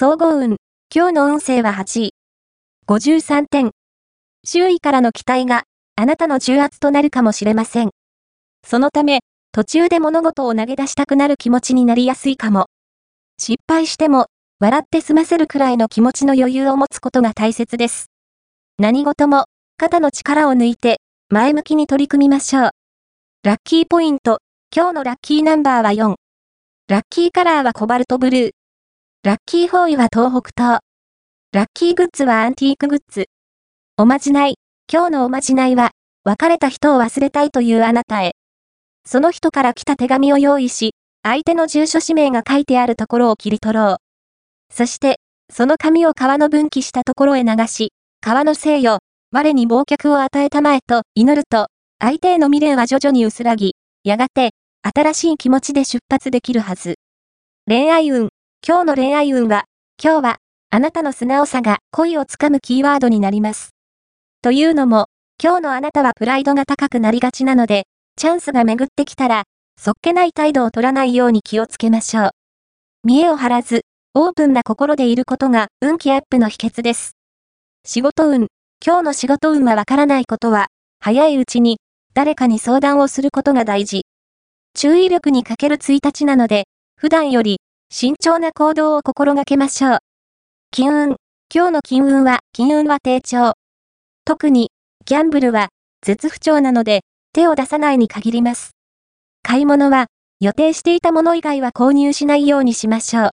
総合運。今日の運勢は8位。53点。周囲からの期待があなたの重圧となるかもしれません。そのため、途中で物事を投げ出したくなる気持ちになりやすいかも。失敗しても、笑って済ませるくらいの気持ちの余裕を持つことが大切です。何事も、肩の力を抜いて、前向きに取り組みましょう。ラッキーポイント。今日のラッキーナンバーは4。ラッキーカラーはコバルトブルー。ラッキーホーイは東北東。ラッキーグッズはアンティークグッズ。おまじない。今日のおまじないは、別れた人を忘れたいというあなたへ。その人から来た手紙を用意し、相手の住所氏名が書いてあるところを切り取ろう。そして、その紙を川の分岐したところへ流し、川の生よ、我に忘却を与えたまえと祈ると、相手への未練は徐々に薄らぎ、やがて、新しい気持ちで出発できるはず。恋愛運。今日の恋愛運は、今日は、あなたの素直さが恋をつかむキーワードになります。というのも、今日のあなたはプライドが高くなりがちなので、チャンスが巡ってきたら、そっけない態度を取らないように気をつけましょう。見栄を張らず、オープンな心でいることが運気アップの秘訣です。仕事運。今日の仕事運はわからないことは、早いうちに誰かに相談をすることが大事。注意力に欠ける1日なので、普段より慎重な行動を心がけましょう。金運。今日の金運は、金運は低調。特に、ギャンブルは、絶不調なので、手を出さないに限ります。買い物は、予定していたもの以外は購入しないようにしましょう。